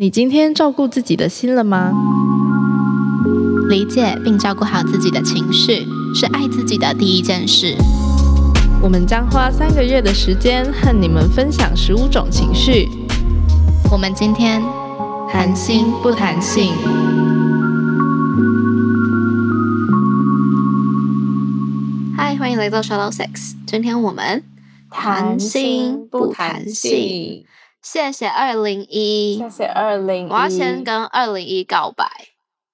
你今天照顾自己的心了吗？理解并照顾好自己的情绪，是爱自己的第一件事。我们将花三个月的时间和你们分享十五种情绪。我们今天谈心不谈性。嗨，欢迎来到 Shallow Sex。今天我们谈心不谈性。谢谢二零一，谢谢二零。我要先跟二零一告白，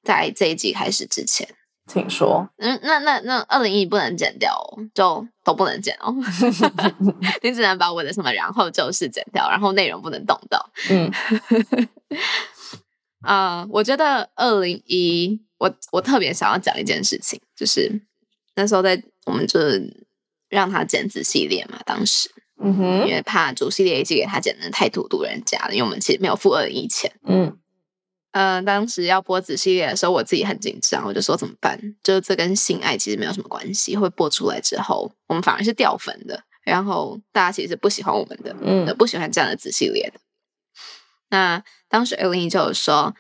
在这一季开始之前，请说。嗯，那那那二零一不能剪掉哦，就都不能剪哦。你只能把我的什么然后就是剪掉，然后内容不能动到。嗯，啊，我觉得二零一，我我特别想要讲一件事情，就是那时候在我们就是让他剪子系列嘛，当时。嗯哼，因为怕主系列一直给他剪的太荼毒人家了，因为我们其实没有付二零一钱。嗯，呃，当时要播子系列的时候，我自己很紧张，我就说怎么办？就是这跟性爱其实没有什么关系，会播出来之后，我们反而是掉粉的，然后大家其实不喜欢我们的，嗯，不喜欢这样的子系列的。那当时二零一就有说，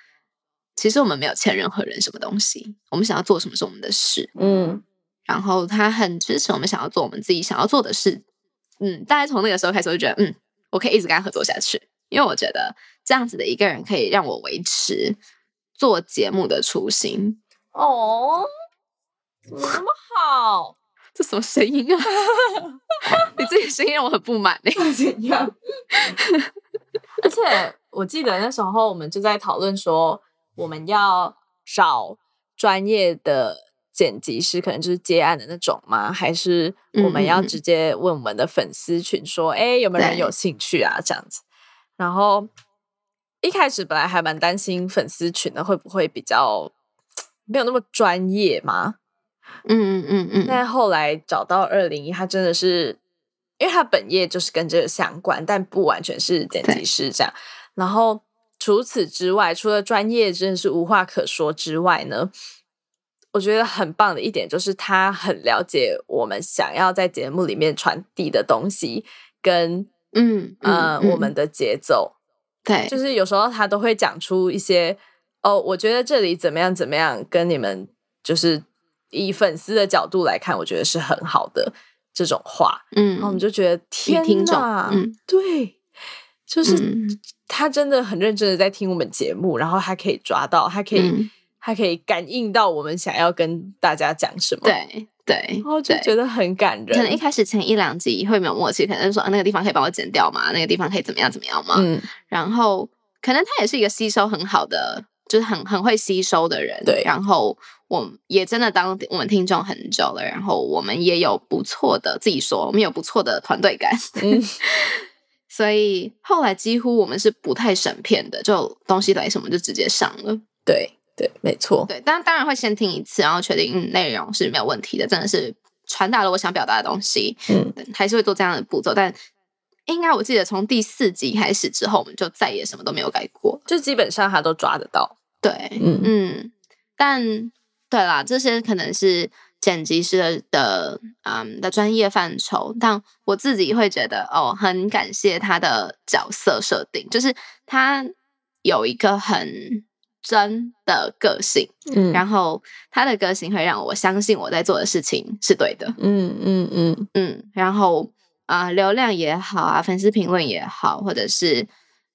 其实我们没有欠任何人什么东西，我们想要做什么是我们的事，嗯，然后他很支持我们想要做我们自己想要做的事。嗯，大概从那个时候开始，我就觉得，嗯，我可以一直跟他合作下去，因为我觉得这样子的一个人可以让我维持做节目的初心。哦，怎么那么好？这什么声音啊？你自己声音让我很不满。怎样？而且我记得那时候我们就在讨论说，我们要找专业的。剪辑师可能就是接案的那种吗？还是我们要直接问我们的粉丝群说：“哎，有没有人有兴趣啊？”这样子。然后一开始本来还蛮担心粉丝群的会不会比较没有那么专业嘛。嗯嗯嗯嗯。但后来找到二零一，他真的是因为他本业就是跟这个相关，但不完全是剪辑师这样。然后除此之外，除了专业真的是无话可说之外呢？我觉得很棒的一点就是他很了解我们想要在节目里面传递的东西，跟嗯呃我们的节奏，对，就是有时候他都会讲出一些哦，我觉得这里怎么样怎么样，跟你们就是以粉丝的角度来看，我觉得是很好的这种话，嗯，然后我们就觉得天哪，嗯，对，就是他真的很认真的在听我们节目，然后还可以抓到，还可以。他可以感应到我们想要跟大家讲什么，对对，然后就觉得很感人。可能一开始前一两集会没有默契，可能说啊那个地方可以帮我剪掉吗？那个地方可以怎么样怎么样吗？嗯，然后可能他也是一个吸收很好的，就是很很会吸收的人。对，然后我也真的当我们听众很久了，然后我们也有不错的自己说，我们有不错的团队感。嗯，所以后来几乎我们是不太审片的，就东西来什么就直接上了。对。对，没错。对，但当然会先听一次，然后确定内容是没有问题的，真的是传达了我想表达的东西。嗯，还是会做这样的步骤。但应该我记得从第四集开始之后，我们就再也什么都没有改过，就基本上他都抓得到。对，嗯嗯。但对啦，这些可能是剪辑师的的嗯的专业范畴，但我自己会觉得哦，很感谢他的角色设定，就是他有一个很。真的个性，嗯，然后他的个性会让我相信我在做的事情是对的，嗯嗯嗯。嗯，然后啊，流量也好啊，粉丝评论也好，或者是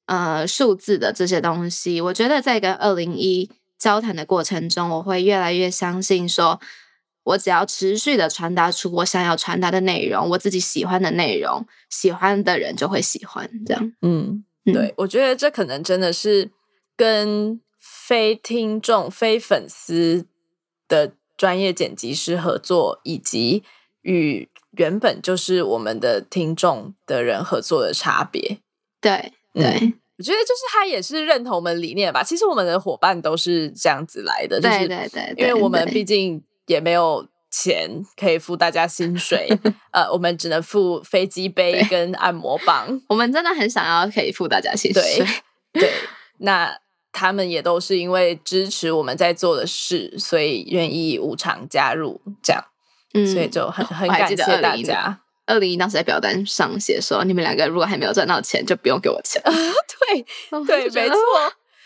呃数字的这些东西，我觉得在跟二零一交谈的过程中，我会越来越相信，说我只要持续的传达出我想要传达的内容，我自己喜欢的内容，喜欢的人就会喜欢，这样，嗯，对，我觉得这可能真的是跟。非听众、非粉丝的专业剪辑师合作，以及与原本就是我们的听众的人合作的差别。对，对，我觉得就是他也是认同我们理念吧。其实我们的伙伴都是这样子来的，对对对，因为我们毕竟也没有钱可以付大家薪水，呃，我们只能付飞机杯跟按摩棒。我们真的很想要可以付大家薪水，对，那。他们也都是因为支持我们在做的事，所以愿意无偿加入，这样，嗯，所以就很很感谢大家。二零一当时在表单上写说，你们两个如果还没有赚到钱，就不用给我钱。对对，没错。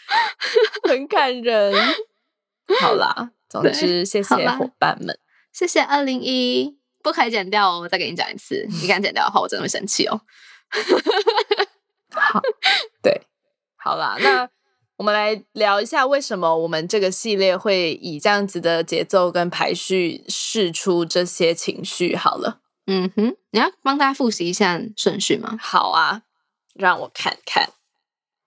很感人。好啦，总之谢谢伙伴们，谢谢二零一，不可以剪掉哦。再给你讲一次，你敢剪掉的话，我真的会生气哦。好，对，好啦，那我们来聊一下为什么我们这个系列会以这样子的节奏跟排序试出这些情绪。好了，嗯哼，你要帮大家复习一下顺序吗？好啊，让我看看，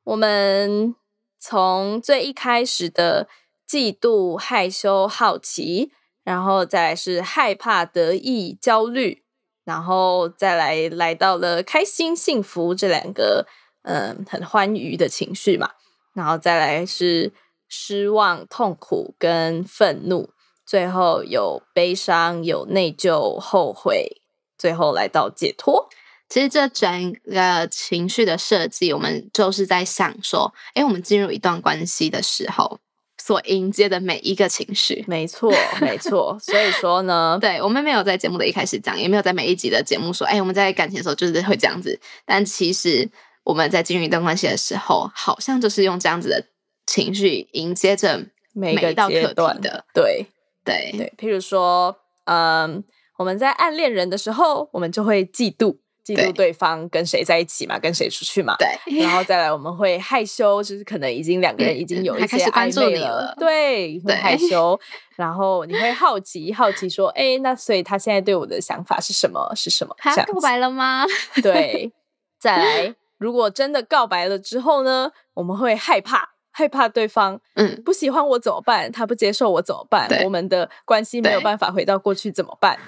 我们从最一开始的嫉妒、害羞、好奇，然后再来是害怕、得意、焦虑。然后再来来到了开心、幸福这两个嗯很欢愉的情绪嘛，然后再来是失望、痛苦跟愤怒，最后有悲伤、有内疚、后悔，最后来到解脱。其实这整个情绪的设计，我们就是在想说，哎，我们进入一段关系的时候。所迎接的每一个情绪，没错，没错。所以说呢，对我们没有在节目的一开始讲，也没有在每一集的节目说，哎，我们在感情的时候就是会这样子。但其实我们在经营一段关系的时候，好像就是用这样子的情绪迎接着每一道阶段的。对，对，对。譬如说，嗯，我们在暗恋人的时候，我们就会嫉妒。嫉妒对方跟谁在一起嘛，跟谁出去嘛，对，然后再来我们会害羞，就是可能已经两个人已经有一些关注你了，对，会害羞，然后你会好奇，好奇说，哎，那所以他现在对我的想法是什么？是什么？他告白了吗？对，再来，如果真的告白了之后呢，我们会害怕，害怕对方，嗯，不喜欢我怎么办？他不接受我怎么办？我们的关系没有办法回到过去怎么办？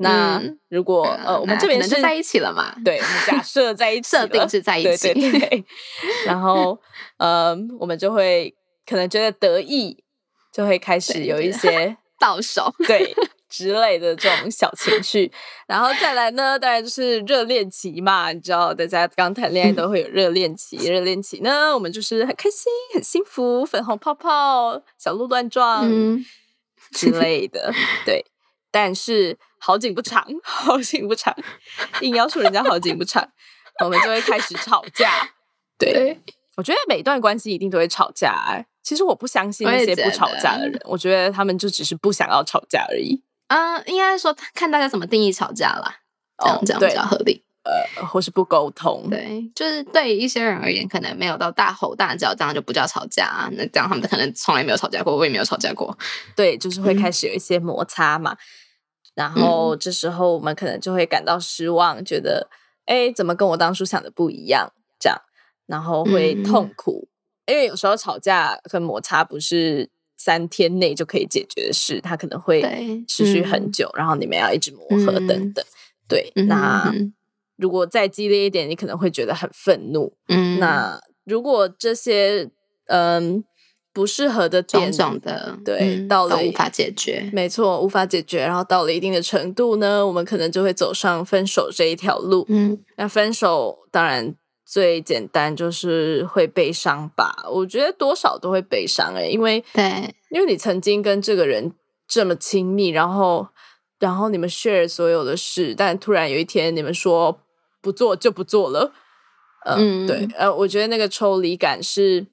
那如果呃，我们这边是在一起了嘛？对，我们假设在一 起，设定是在一起，对对对。然后呃，我们就会可能觉得得意，就会开始有一些 到手，对之类的这种小情绪。然后再来呢，当然就是热恋期嘛，你知道，大家刚谈恋爱都会有热恋期。热恋期呢，我们就是很开心、很幸福，粉红泡泡、小鹿乱撞之类的，对。但是好景不长，好景不长，硬要说人家好景不长，我们就会开始吵架。对，我觉得每段关系一定都会吵架。其实我不相信那些不吵架的人，我觉得他们就只是不想要吵架而已。嗯，应该说看大家怎么定义吵架啦，这样这样比较合理。呃，或是不沟通。对，就是对一些人而言，可能没有到大吼大叫，这样就不叫吵架。那这样他们可能从来没有吵架过，我也没有吵架过。对，就是会开始有一些摩擦嘛。然后这时候我们可能就会感到失望，觉得哎，怎么跟我当初想的不一样？这样，然后会痛苦，因为有时候吵架和摩擦不是三天内就可以解决的事，它可能会持续很久，然后你们要一直磨合等等。对，那如果再激烈一点，你可能会觉得很愤怒。嗯，那如果这些嗯。不适合的种种的，对，到了无法解决，没错，无法解决。然后到了一定的程度呢，我们可能就会走上分手这一条路。嗯，那分手当然最简单就是会悲伤吧？我觉得多少都会悲伤哎，因为对，因为你曾经跟这个人这么亲密，然后然后你们 share 所有的事，但突然有一天你们说不做就不做了。嗯，对，呃，我觉得那个抽离感是。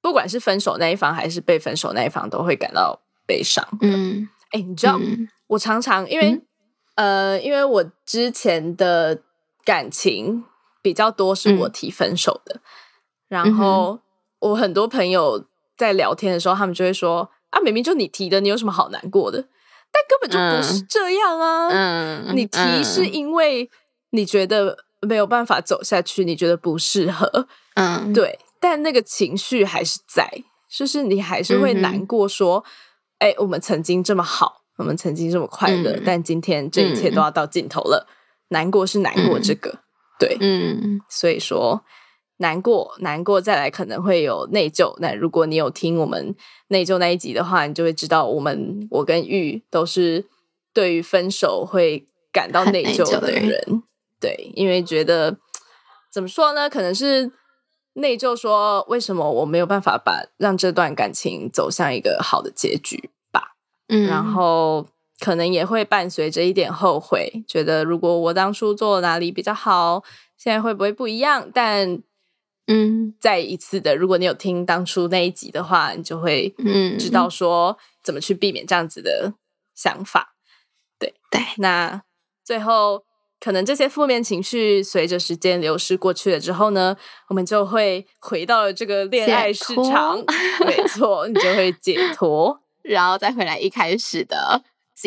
不管是分手那一方还是被分手那一方，都会感到悲伤。嗯，哎，你知道，我常常因为呃，因为我之前的感情比较多是我提分手的，然后我很多朋友在聊天的时候，他们就会说：“啊，明明就你提的，你有什么好难过的？”但根本就不是这样啊！嗯，你提是因为你觉得没有办法走下去，你觉得不适合。嗯，对。但那个情绪还是在，就是你还是会难过，说：“哎，我们曾经这么好，我们曾经这么快乐，但今天这一切都要到尽头了。”难过是难过，这个对，嗯，所以说难过，难过再来可能会有内疚。那如果你有听我们内疚那一集的话，你就会知道，我们我跟玉都是对于分手会感到内疚的人，对，因为觉得怎么说呢？可能是。内疚说：“为什么我没有办法把让这段感情走向一个好的结局吧？”嗯，然后可能也会伴随着一点后悔，觉得如果我当初做哪里比较好，现在会不会不一样？但嗯，再一次的，如果你有听当初那一集的话，你就会嗯知道说怎么去避免这样子的想法。对对，那最后可能这些负面情绪随着时间流逝过去了之后呢，我们就会回到了这个恋爱市场，没错，你就会解 脱，然后再回来一开始的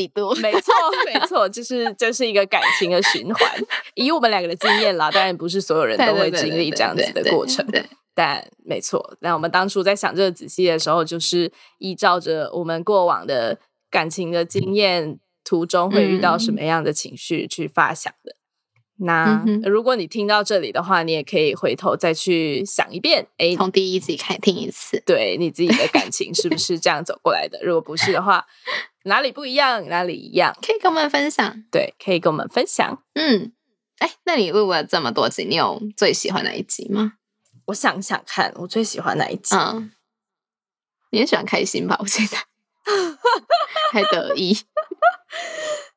没错，没错，就是就是一个感情的循环。以我们两个的经验啦，当然不是所有人都会经历这样子的过程，但没错。那我们当初在想这个仔细的时候，就是依照着我们过往的感情的经验。途中会遇到什么样的情绪去发想的？那如果你听到这里的话，你也可以回头再去想一遍，哎，从第一集开听一次，对你自己的感情是不是这样走过来的？如果不是的话，哪里不一样？哪里一样？可以跟我们分享。对，可以跟我们分享。嗯，哎，那你录了这么多集，你有最喜欢哪一集吗？我想想看，我最喜欢哪一集？嗯，你也喜欢开心吧？我现在 还得意。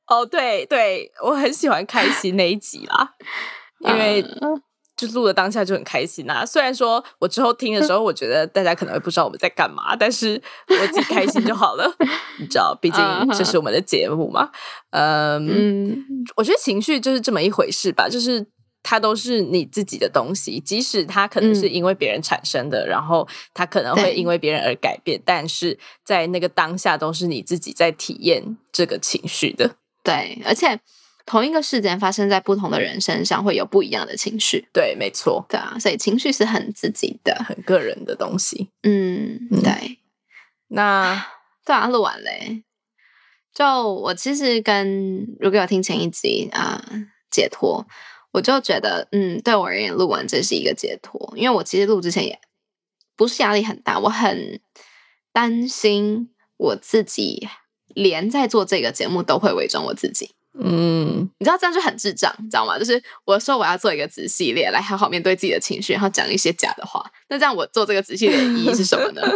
哦，对对，我很喜欢开心那一集啦，因为就录的当下就很开心呐。虽然说我之后听的时候，我觉得大家可能会不知道我们在干嘛，但是我自己开心就好了。你知道，毕竟这是我们的节目嘛。嗯，我觉得情绪就是这么一回事吧，就是。它都是你自己的东西，即使它可能是因为别人产生的，然后它可能会因为别人而改变，但是在那个当下都是你自己在体验这个情绪的。对，而且同一个事件发生在不同的人身上，会有不一样的情绪。对，没错。对啊，所以情绪是很自己的、很个人的东西。嗯，对。那对啊，录完嘞。就我其实跟如果有听前一集啊，解脱。我就觉得，嗯，对我而言，录完这是一个解脱，因为我其实录之前也不是压力很大，我很担心我自己连在做这个节目都会伪装我自己，嗯，你知道这样就很智障，你知道吗？就是我说我要做一个子系列来好好面对自己的情绪，然后讲一些假的话，那这样我做这个子系列的意义是什么呢？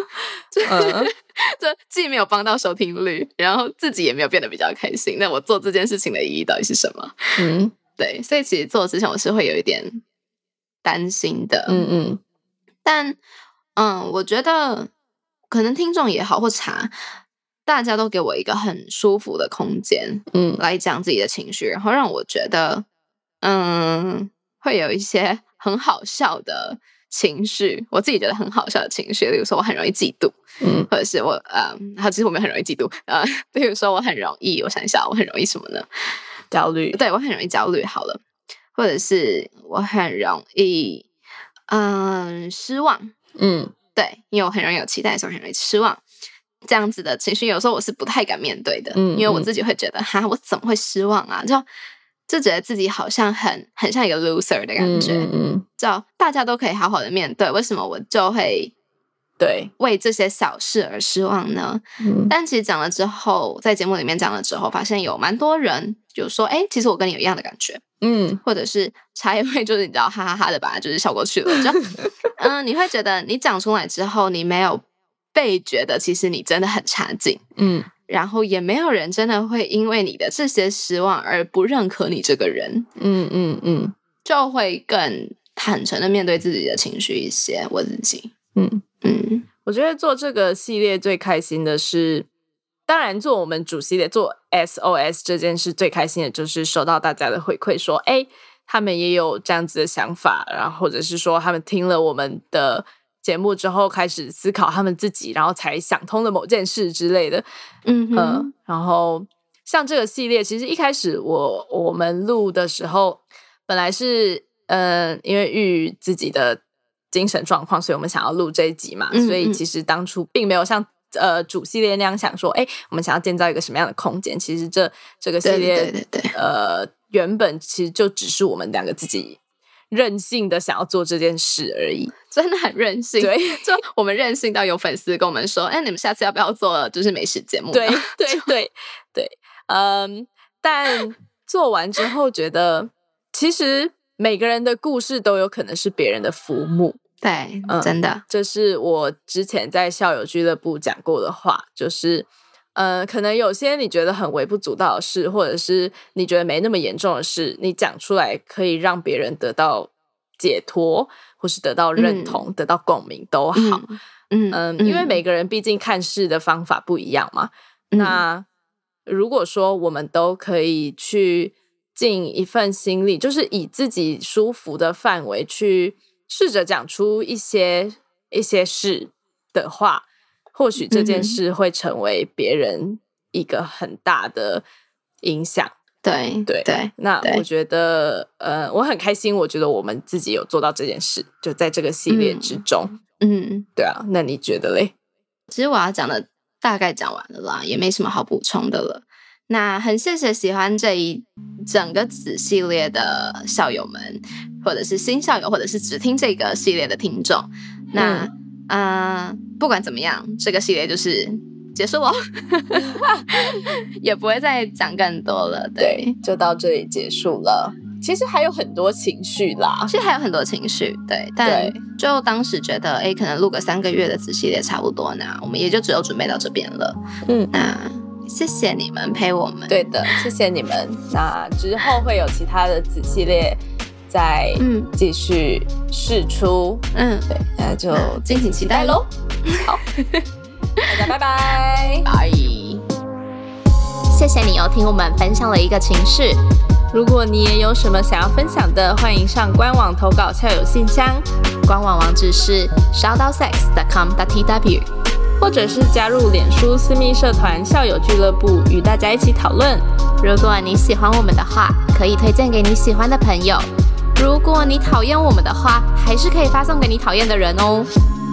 就既没有帮到收听率，然后自己也没有变得比较开心，那我做这件事情的意义到底是什么？嗯。对，所以其实做之前我是会有一点担心的，嗯嗯，但嗯，我觉得可能听众也好或查，大家都给我一个很舒服的空间，嗯，来讲自己的情绪，然后让我觉得，嗯，会有一些很好笑的情绪，我自己觉得很好笑的情绪，例如说我很容易嫉妒，嗯，或者是我呃，还有其实我们很容易嫉妒，呃，比如说我很容易，我想一下，我很容易什么呢？焦虑，对我很容易焦虑。好了，或者是我很容易嗯失望，嗯，对，因为我很容易有期待，所以很容易失望。这样子的情绪，有时候我是不太敢面对的，嗯，因为我自己会觉得，哈，我怎么会失望啊？就就觉得自己好像很很像一个 loser 的感觉，嗯，就大家都可以好好的面对，为什么我就会？对，为这些小事而失望呢？但其实讲了之后，在节目里面讲了之后，发现有蛮多人就说：“哎，其实我跟你有一样的感觉。”嗯，或者是茶叶会就是你知道哈哈哈的把就是笑过去了。就 嗯，你会觉得你讲出来之后，你没有被觉得其实你真的很差劲。嗯，然后也没有人真的会因为你的这些失望而不认可你这个人。嗯嗯嗯，就会更坦诚的面对自己的情绪一些。我自己，嗯。嗯，我觉得做这个系列最开心的是，当然做我们主系列做 SOS 这件事最开心的就是收到大家的回馈，说哎，他们也有这样子的想法，然后或者是说他们听了我们的节目之后开始思考他们自己，然后才想通了某件事之类的。嗯嗯，然后像这个系列，其实一开始我我们录的时候，本来是嗯，因为遇自己的。精神状况，所以我们想要录这一集嘛。所以其实当初并没有像呃主系列那样想说，哎，我们想要建造一个什么样的空间？其实这这个系列，对对对，呃，原本其实就只是我们两个自己任性的想要做这件事而已，真的很任性。对，就我们任性到有粉丝跟我们说，哎，你们下次要不要做就是美食节目？对对对对，嗯，但做完之后觉得，其实每个人的故事都有可能是别人的浮木。对，真的，这是我之前在校友俱乐部讲过的话，就是，呃，可能有些你觉得很微不足道的事，或者是你觉得没那么严重的事，你讲出来可以让别人得到解脱，或是得到认同、得到共鸣都好。嗯嗯，因为每个人毕竟看事的方法不一样嘛。那如果说我们都可以去尽一份心力，就是以自己舒服的范围去试着讲出一些一些事的话，或许这件事会成为别人一个很大的影响。对对对，那我觉得，呃，我很开心，我觉得我们自己有做到这件事，就在这个系列之中。嗯，对啊，那你觉得嘞？其实我要讲的大概讲完了啦，也没什么好补充的了。那很谢谢喜欢这一整个子系列的校友们，或者是新校友，或者是只听这个系列的听众。那，嗯，不管怎么样，这个系列就是。结束了，也不会再讲更多了。对，就到这里结束了。其实还有很多情绪啦，其实还有很多情绪。对，但就当时觉得，哎，可能录个三个月的子系列差不多呢，我们也就只有准备到这边了。嗯，那谢谢你们陪我们。对的，谢谢你们。那之后会有其他的子系列再嗯继续试出。嗯，对，那就敬请期待喽。好。大家拜拜，拜！谢谢你又，听我们分享了一个情事。如果你也有什么想要分享的，欢迎上官网投稿校友信箱，官网网址是 shoutdoutsex.com.tw，或者是加入脸书私密社团校友俱乐部，与大家一起讨论。如果你喜欢我们的话，可以推荐给你喜欢的朋友；如果你讨厌我们的话，还是可以发送给你讨厌的人哦。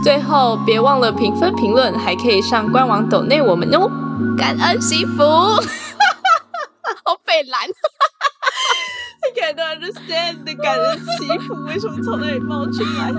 最后，别忘了评分、评论，还可以上官网抖内我们哦。感恩祈福，好北蓝。I can't understand 的感恩祈福为什么从那里冒出来？